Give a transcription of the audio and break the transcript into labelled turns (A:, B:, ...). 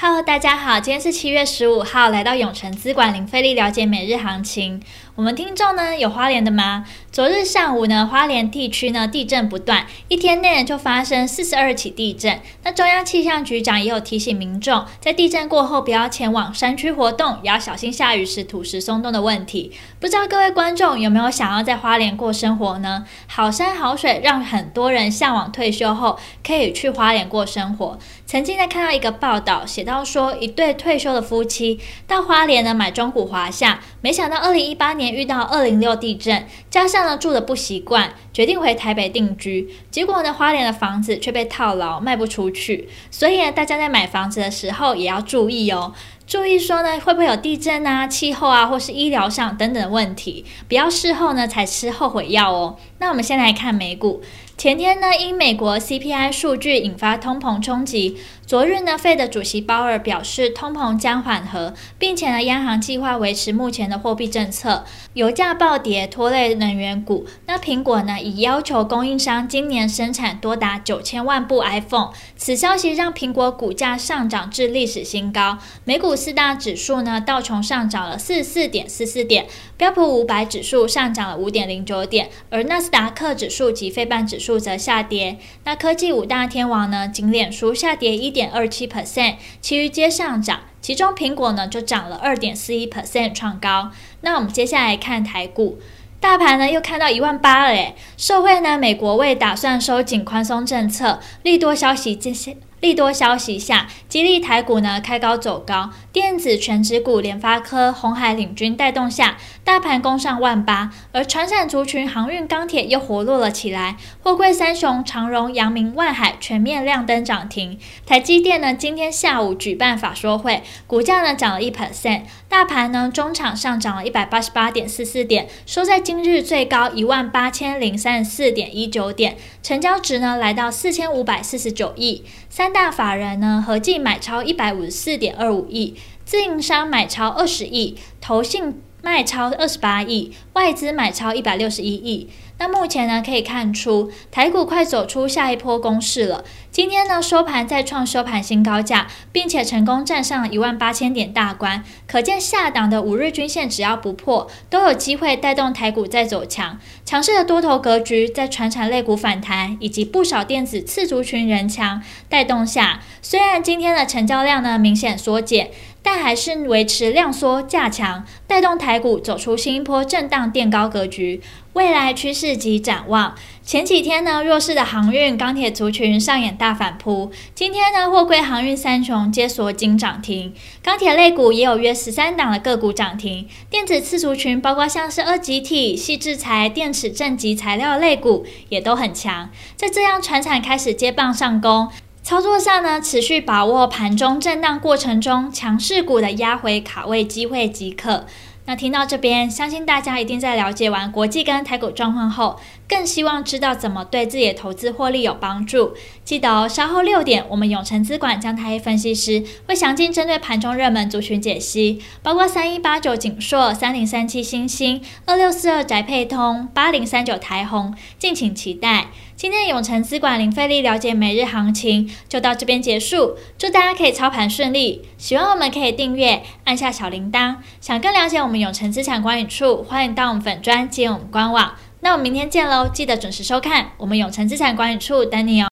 A: Hello，大家好，今天是七月十五号，来到永诚资管零费利了解每日行情。我们听众呢有花莲的吗？昨日上午呢，花莲地区呢地震不断，一天内就发生四十二起地震。那中央气象局长也有提醒民众，在地震过后不要前往山区活动，也要小心下雨时土石松动的问题。不知道各位观众有没有想要在花莲过生活呢？好山好水，让很多人向往退休后可以去花莲过生活。曾经在看到一个报道，写到说一对退休的夫妻到花莲呢买中古华厦，没想到二零一八年。遇到二零六地震，加上呢住的不习惯，决定回台北定居。结果呢，花莲的房子却被套牢，卖不出去。所以呢，大家在买房子的时候也要注意哦，注意说呢会不会有地震啊、气候啊，或是医疗上等等的问题，不要事后呢才吃后悔药哦。那我们先来看美股。前天呢，因美国 CPI 数据引发通膨冲击。昨日呢费的主席鲍尔表示，通膨将缓和，并且呢，央行计划维持目前的货币政策。油价暴跌拖累能源股。那苹果呢，已要求供应商今年生产多达九千万部 iPhone。此消息让苹果股价上涨至历史新高。美股四大指数呢，道琼上涨了四十四点四四点，标普五百指数上涨了五点零九点，而纳斯达克指数及费半指数。则下跌，那科技五大天王呢？仅脸书下跌一点二七 percent，其余皆上涨。其中苹果呢就涨了二点四一 percent，创高。那我们接下来看台股，大盘呢又看到一万八了诶，社会呢美国为打算收紧宽松政策，利多消息这些。利多消息下，激励台股呢开高走高，电子权值股联发科、红海领军带动下，大盘攻上万八，而传产族群航运、钢铁又活络了起来，货柜三雄长荣、阳明、万海全面亮灯涨停。台积电呢今天下午举办法说会，股价呢涨了一 percent，大盘呢中场上涨了一百八十八点四四点，收在今日最高一万八千零三十四点一九点，成交值呢来到四千五百四十九亿三。三大法人呢合计买超一百五十四点二五亿，自营商买超二十亿，投信卖超二十八亿，外资买超一百六十一亿。那目前呢，可以看出台股快走出下一波攻势了。今天呢，收盘再创收盘新高价，并且成功站上一万八千点大关。可见下档的五日均线只要不破，都有机会带动台股再走强。强势的多头格局在传产类股反弹以及不少电子次族群人强带动下，虽然今天的成交量呢明显缩减，但还是维持量缩价强，带动台股走出新一波震荡垫高格局。未来趋势及展望，前几天呢，弱势的航运、钢铁族群上演大反扑。今天呢，货柜航运三雄皆锁紧涨停，钢铁类股也有约十三档的个股涨停。电子次族群，包括像是二极体、矽智财、电池正极材料类股，也都很强。在这样船产开始接棒上攻，操作上呢，持续把握盘中震荡过程中强势股的压回卡位机会即可。那听到这边，相信大家一定在了解完国际跟台股状况后，更希望知道怎么对自己的投资获利有帮助。记得哦，稍后六点，我们永诚资管将台一分析师会详尽针对盘中热门族群解析，包括三一八九景硕、三零三七星星、二六四二宅配通、八零三九台鋐，敬请期待。今天永诚资管零费力了解每日行情就到这边结束，祝大家可以操盘顺利。喜欢我们可以订阅，按下小铃铛。想更了解我们永城资产管理处，欢迎到我们粉专进我们官网。那我们明天见喽，记得准时收看我们永城资产管理处等你哦。